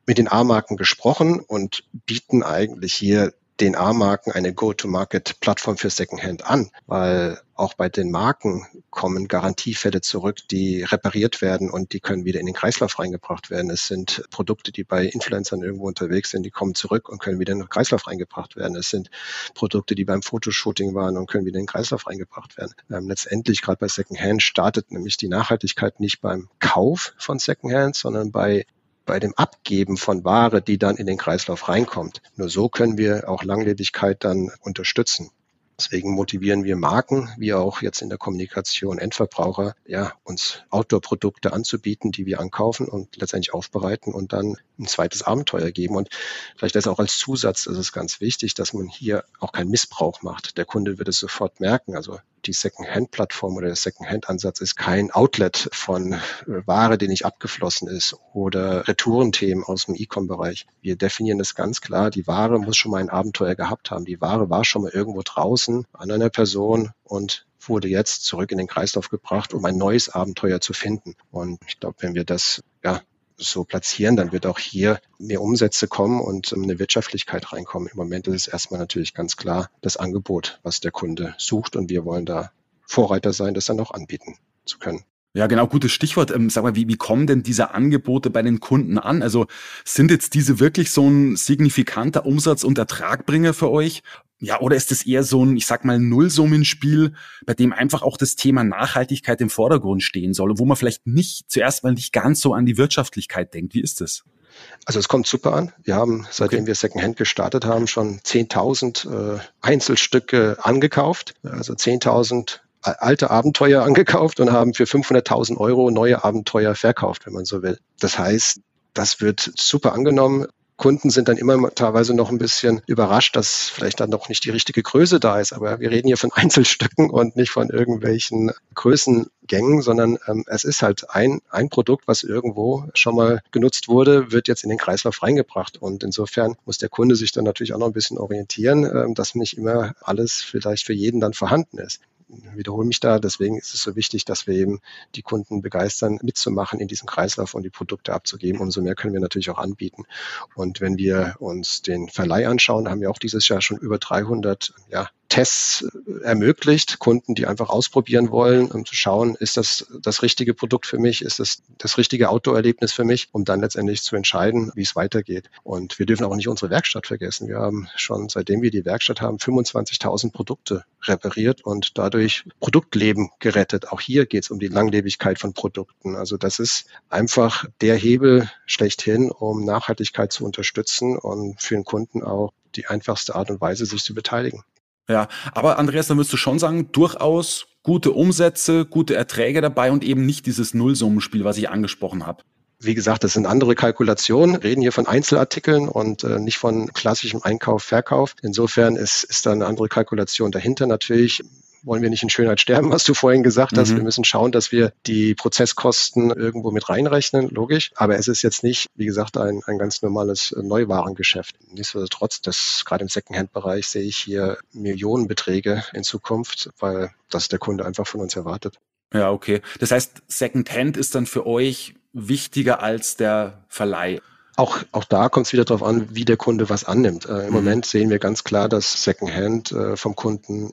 mit den A-Marken gesprochen und bieten eigentlich hier den A-Marken eine Go-to-Market-Plattform für Secondhand an, weil auch bei den Marken kommen Garantiefälle zurück, die repariert werden und die können wieder in den Kreislauf reingebracht werden. Es sind Produkte, die bei Influencern irgendwo unterwegs sind, die kommen zurück und können wieder in den Kreislauf reingebracht werden. Es sind Produkte, die beim Fotoshooting waren und können wieder in den Kreislauf reingebracht werden. Ähm, letztendlich, gerade bei Secondhand, startet nämlich die Nachhaltigkeit nicht beim Kauf von Secondhand, sondern bei bei dem Abgeben von Ware, die dann in den Kreislauf reinkommt. Nur so können wir auch Langlebigkeit dann unterstützen. Deswegen motivieren wir Marken, wie auch jetzt in der Kommunikation Endverbraucher, ja, uns Outdoor-Produkte anzubieten, die wir ankaufen und letztendlich aufbereiten und dann ein zweites Abenteuer geben. Und vielleicht das auch als Zusatz, ist ganz wichtig, dass man hier auch keinen Missbrauch macht. Der Kunde wird es sofort merken. Also die Second-Hand-Plattform oder der Second-Hand-Ansatz ist kein Outlet von äh, Ware, die nicht abgeflossen ist oder Retourenthemen aus dem E-Com-Bereich. Wir definieren das ganz klar. Die Ware muss schon mal ein Abenteuer gehabt haben. Die Ware war schon mal irgendwo draußen an einer Person und wurde jetzt zurück in den Kreislauf gebracht, um ein neues Abenteuer zu finden. Und ich glaube, wenn wir das ja, so platzieren, dann wird auch hier mehr Umsätze kommen und eine Wirtschaftlichkeit reinkommen. Im Moment ist es erstmal natürlich ganz klar das Angebot, was der Kunde sucht und wir wollen da Vorreiter sein, das dann auch anbieten zu können. Ja, genau, gutes Stichwort. Ähm, sag mal, wie, wie kommen denn diese Angebote bei den Kunden an? Also sind jetzt diese wirklich so ein signifikanter Umsatz- und Ertragbringer für euch? Ja, oder ist es eher so ein, ich sag mal, Nullsummenspiel, bei dem einfach auch das Thema Nachhaltigkeit im Vordergrund stehen soll, wo man vielleicht nicht zuerst mal nicht ganz so an die Wirtschaftlichkeit denkt? Wie ist das? Also es kommt super an. Wir haben, seitdem okay. wir Secondhand gestartet haben, schon 10.000 äh, Einzelstücke angekauft, also 10.000 alte Abenteuer angekauft und haben für 500.000 Euro neue Abenteuer verkauft, wenn man so will. Das heißt, das wird super angenommen. Kunden sind dann immer teilweise noch ein bisschen überrascht, dass vielleicht dann noch nicht die richtige Größe da ist. Aber wir reden hier von Einzelstücken und nicht von irgendwelchen Größengängen, sondern ähm, es ist halt ein, ein Produkt, was irgendwo schon mal genutzt wurde, wird jetzt in den Kreislauf reingebracht. Und insofern muss der Kunde sich dann natürlich auch noch ein bisschen orientieren, ähm, dass nicht immer alles vielleicht für jeden dann vorhanden ist wiederhole mich da. Deswegen ist es so wichtig, dass wir eben die Kunden begeistern, mitzumachen in diesem Kreislauf und die Produkte abzugeben. Umso mehr können wir natürlich auch anbieten. Und wenn wir uns den Verleih anschauen, haben wir auch dieses Jahr schon über 300 ja, Tests ermöglicht, Kunden, die einfach ausprobieren wollen, um zu schauen, ist das das richtige Produkt für mich, ist das das richtige Outdoor-Erlebnis für mich, um dann letztendlich zu entscheiden, wie es weitergeht. Und wir dürfen auch nicht unsere Werkstatt vergessen. Wir haben schon, seitdem wir die Werkstatt haben, 25.000 Produkte repariert und dadurch Produktleben gerettet. Auch hier geht es um die Langlebigkeit von Produkten. Also das ist einfach der Hebel schlechthin, um Nachhaltigkeit zu unterstützen und für den Kunden auch die einfachste Art und Weise, sich zu beteiligen. Ja, aber Andreas, dann würdest du schon sagen, durchaus gute Umsätze, gute Erträge dabei und eben nicht dieses Nullsummenspiel, was ich angesprochen habe. Wie gesagt, das sind andere Kalkulationen, reden hier von Einzelartikeln und äh, nicht von klassischem Einkauf, Verkauf. Insofern ist, ist da eine andere Kalkulation dahinter. Natürlich wollen wir nicht in Schönheit sterben, was du vorhin gesagt hast. Mhm. Wir müssen schauen, dass wir die Prozesskosten irgendwo mit reinrechnen, logisch. Aber es ist jetzt nicht, wie gesagt, ein, ein ganz normales Neuwarengeschäft. Nichtsdestotrotz, das gerade im Secondhand-Bereich sehe ich hier Millionenbeträge in Zukunft, weil das der Kunde einfach von uns erwartet. Ja, okay. Das heißt, Secondhand ist dann für euch wichtiger als der Verleih. Auch, auch da kommt es wieder darauf an, wie der Kunde was annimmt. Äh, Im mhm. Moment sehen wir ganz klar, dass Secondhand äh, vom Kunden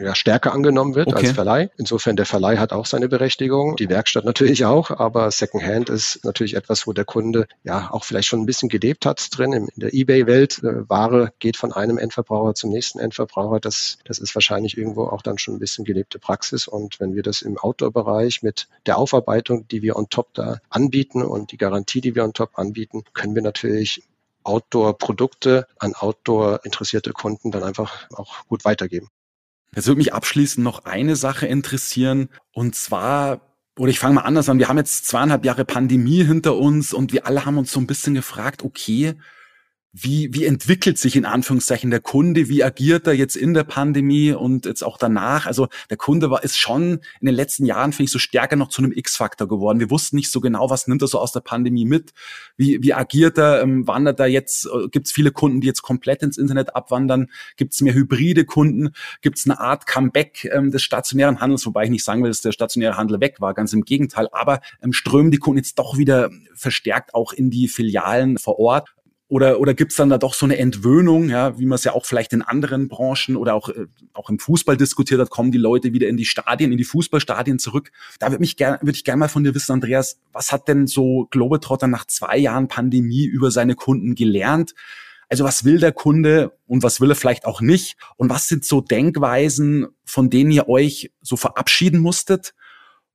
ja, stärker angenommen wird okay. als Verleih. Insofern der Verleih hat auch seine Berechtigung, die Werkstatt natürlich auch, aber Secondhand ist natürlich etwas, wo der Kunde ja auch vielleicht schon ein bisschen gelebt hat drin in der eBay-Welt. Äh, Ware geht von einem Endverbraucher zum nächsten Endverbraucher. Das, das ist wahrscheinlich irgendwo auch dann schon ein bisschen gelebte Praxis. Und wenn wir das im Outdoor-Bereich mit der Aufarbeitung, die wir on top da anbieten und die Garantie, die wir on top anbieten, können wir natürlich Outdoor-Produkte an Outdoor interessierte Kunden dann einfach auch gut weitergeben. Jetzt würde mich abschließend noch eine Sache interessieren. Und zwar, oder ich fange mal anders an. Wir haben jetzt zweieinhalb Jahre Pandemie hinter uns und wir alle haben uns so ein bisschen gefragt, okay, wie, wie entwickelt sich in Anführungszeichen der Kunde? Wie agiert er jetzt in der Pandemie und jetzt auch danach? Also der Kunde war, ist schon in den letzten Jahren, finde ich, so stärker noch zu einem X-Faktor geworden. Wir wussten nicht so genau, was nimmt er so aus der Pandemie mit? Wie, wie agiert er? Ähm, wandert er jetzt? Äh, Gibt es viele Kunden, die jetzt komplett ins Internet abwandern? Gibt es mehr hybride Kunden? Gibt es eine Art Comeback ähm, des stationären Handels? Wobei ich nicht sagen will, dass der stationäre Handel weg war, ganz im Gegenteil. Aber ähm, strömen die Kunden jetzt doch wieder verstärkt auch in die Filialen vor Ort? Oder, oder gibt es dann da doch so eine Entwöhnung, ja, wie man es ja auch vielleicht in anderen Branchen oder auch, äh, auch im Fußball diskutiert hat, kommen die Leute wieder in die Stadien, in die Fußballstadien zurück. Da würde mich gerne, würde ich gerne mal von dir wissen, Andreas, was hat denn so Globetrotter nach zwei Jahren Pandemie über seine Kunden gelernt? Also was will der Kunde und was will er vielleicht auch nicht? Und was sind so Denkweisen, von denen ihr euch so verabschieden musstet?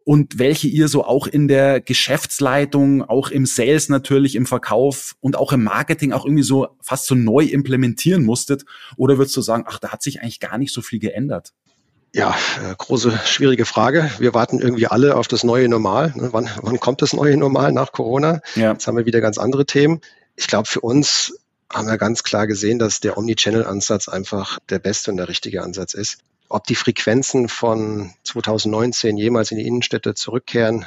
Und welche ihr so auch in der Geschäftsleitung, auch im Sales natürlich, im Verkauf und auch im Marketing auch irgendwie so fast so neu implementieren musstet? Oder würdest du sagen, ach, da hat sich eigentlich gar nicht so viel geändert? Ja, äh, große, schwierige Frage. Wir warten irgendwie alle auf das neue Normal. Ne? Wann, wann kommt das neue Normal nach Corona? Ja. Jetzt haben wir wieder ganz andere Themen. Ich glaube, für uns haben wir ganz klar gesehen, dass der Omnichannel-Ansatz einfach der beste und der richtige Ansatz ist. Ob die Frequenzen von 2019 jemals in die Innenstädte zurückkehren,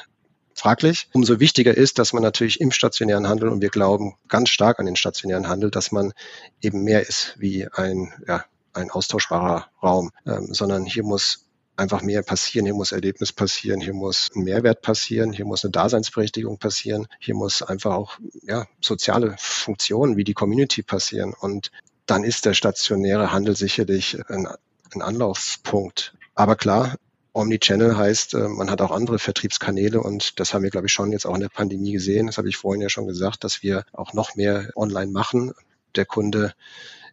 fraglich. Umso wichtiger ist, dass man natürlich im stationären Handel, und wir glauben ganz stark an den stationären Handel, dass man eben mehr ist wie ein, ja, ein austauschbarer Raum, ähm, sondern hier muss einfach mehr passieren, hier muss Erlebnis passieren, hier muss ein Mehrwert passieren, hier muss eine Daseinsberechtigung passieren, hier muss einfach auch ja, soziale Funktionen wie die Community passieren. Und dann ist der stationäre Handel sicherlich ein ein Anlaufpunkt. Aber klar, Omnichannel heißt, äh, man hat auch andere Vertriebskanäle und das haben wir, glaube ich, schon jetzt auch in der Pandemie gesehen. Das habe ich vorhin ja schon gesagt, dass wir auch noch mehr online machen. Der Kunde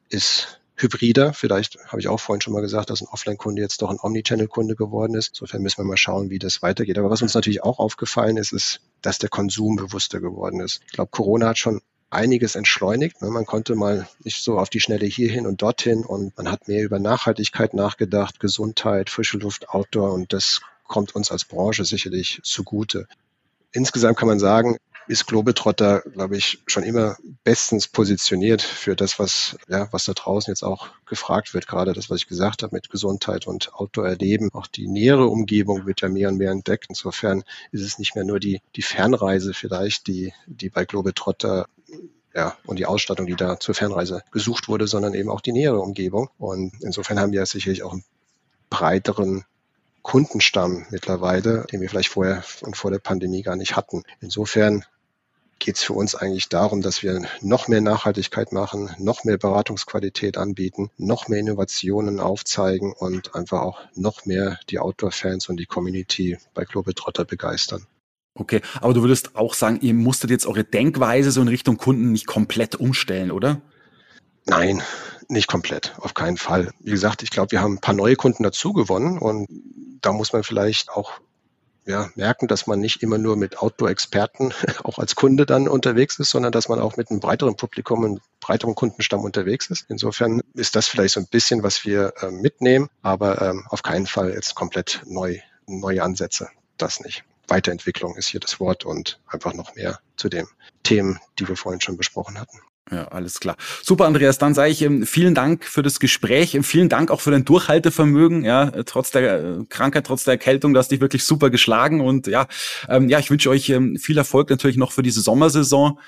ist hybrider. Vielleicht habe ich auch vorhin schon mal gesagt, dass ein Offline-Kunde jetzt doch ein Omnichannel-Kunde geworden ist. Insofern müssen wir mal schauen, wie das weitergeht. Aber was uns natürlich auch aufgefallen ist, ist, dass der Konsum bewusster geworden ist. Ich glaube, Corona hat schon einiges entschleunigt. Ne? Man konnte mal nicht so auf die Schnelle hierhin und dorthin und man hat mehr über Nachhaltigkeit nachgedacht, Gesundheit, frische Luft, Outdoor und das kommt uns als Branche sicherlich zugute. Insgesamt kann man sagen, ist Globetrotter, glaube ich, schon immer bestens positioniert für das, was, ja, was da draußen jetzt auch gefragt wird. Gerade das, was ich gesagt habe mit Gesundheit und Outdoor-Erleben. Auch die nähere Umgebung wird ja mehr und mehr entdeckt. Insofern ist es nicht mehr nur die, die Fernreise vielleicht, die, die bei Globetrotter ja, und die Ausstattung, die da zur Fernreise gesucht wurde, sondern eben auch die nähere Umgebung. Und insofern haben wir sicherlich auch einen breiteren Kundenstamm mittlerweile, den wir vielleicht vorher und vor der Pandemie gar nicht hatten. Insofern geht es für uns eigentlich darum, dass wir noch mehr Nachhaltigkeit machen, noch mehr Beratungsqualität anbieten, noch mehr Innovationen aufzeigen und einfach auch noch mehr die Outdoor-Fans und die Community bei Globetrotter begeistern. Okay, aber du würdest auch sagen, ihr musstet jetzt eure Denkweise so in Richtung Kunden nicht komplett umstellen, oder? Nein, nicht komplett, auf keinen Fall. Wie gesagt, ich glaube, wir haben ein paar neue Kunden dazu gewonnen und da muss man vielleicht auch ja, merken, dass man nicht immer nur mit Outdoor-Experten auch als Kunde dann unterwegs ist, sondern dass man auch mit einem breiteren Publikum, einem breiteren Kundenstamm unterwegs ist. Insofern ist das vielleicht so ein bisschen, was wir äh, mitnehmen, aber ähm, auf keinen Fall jetzt komplett neu, neue Ansätze. Das nicht. Weiterentwicklung ist hier das Wort und einfach noch mehr zu den Themen, die wir vorhin schon besprochen hatten. Ja, alles klar. Super, Andreas. Dann sage ich ähm, vielen Dank für das Gespräch. Ähm, vielen Dank auch für dein Durchhaltevermögen. Ja, trotz der äh, Krankheit, trotz der Erkältung, du hast dich wirklich super geschlagen. Und ja, ähm, ja, ich wünsche euch ähm, viel Erfolg natürlich noch für diese Sommersaison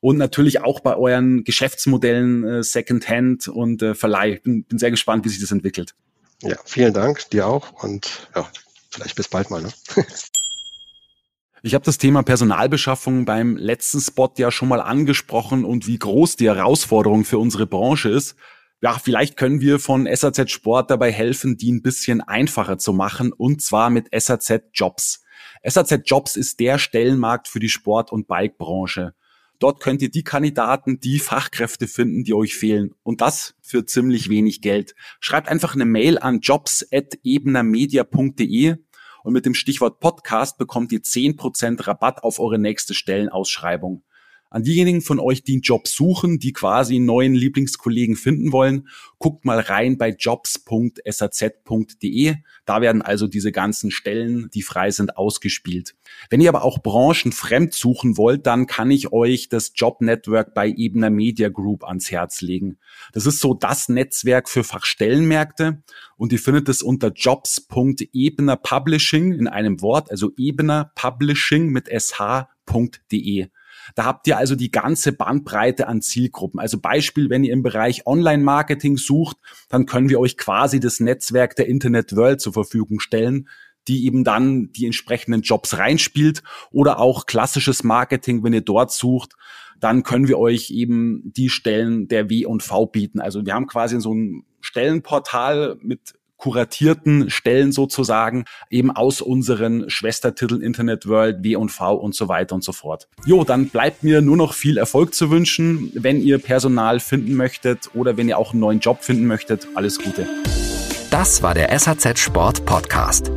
und natürlich auch bei euren Geschäftsmodellen äh, Secondhand und äh, Verleih. Bin, bin sehr gespannt, wie sich das entwickelt. Ja, vielen Dank, dir auch und ja, vielleicht bis bald mal. Ne? Ich habe das Thema Personalbeschaffung beim letzten Spot ja schon mal angesprochen und wie groß die Herausforderung für unsere Branche ist. Ja, vielleicht können wir von SAZ Sport dabei helfen, die ein bisschen einfacher zu machen und zwar mit SAZ Jobs. SAZ Jobs ist der Stellenmarkt für die Sport- und Bikebranche. Dort könnt ihr die Kandidaten, die Fachkräfte finden, die euch fehlen. Und das für ziemlich wenig Geld. Schreibt einfach eine Mail an jobs.ebenermedia.de und mit dem Stichwort Podcast bekommt ihr 10% Rabatt auf eure nächste Stellenausschreibung. An diejenigen von euch, die einen Job suchen, die quasi einen neuen Lieblingskollegen finden wollen, guckt mal rein bei jobs.saz.de. Da werden also diese ganzen Stellen, die frei sind, ausgespielt. Wenn ihr aber auch branchenfremd suchen wollt, dann kann ich euch das Jobnetwork bei Ebener Media Group ans Herz legen. Das ist so das Netzwerk für Fachstellenmärkte und ihr findet es unter jobs.ebener Publishing in einem Wort, also Ebener Publishing mit sh.de. Da habt ihr also die ganze Bandbreite an Zielgruppen. Also Beispiel, wenn ihr im Bereich Online-Marketing sucht, dann können wir euch quasi das Netzwerk der Internet World zur Verfügung stellen, die eben dann die entsprechenden Jobs reinspielt oder auch klassisches Marketing, wenn ihr dort sucht, dann können wir euch eben die Stellen der W und V bieten. Also wir haben quasi so ein Stellenportal mit kuratierten Stellen sozusagen, eben aus unseren Schwestertiteln Internet World, W&V und so weiter und so fort. Jo, dann bleibt mir nur noch viel Erfolg zu wünschen, wenn ihr Personal finden möchtet oder wenn ihr auch einen neuen Job finden möchtet. Alles Gute. Das war der SAZ Sport Podcast.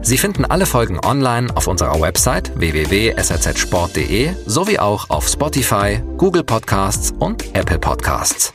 Sie finden alle Folgen online auf unserer Website www.sazsport.de sowie auch auf Spotify, Google Podcasts und Apple Podcasts.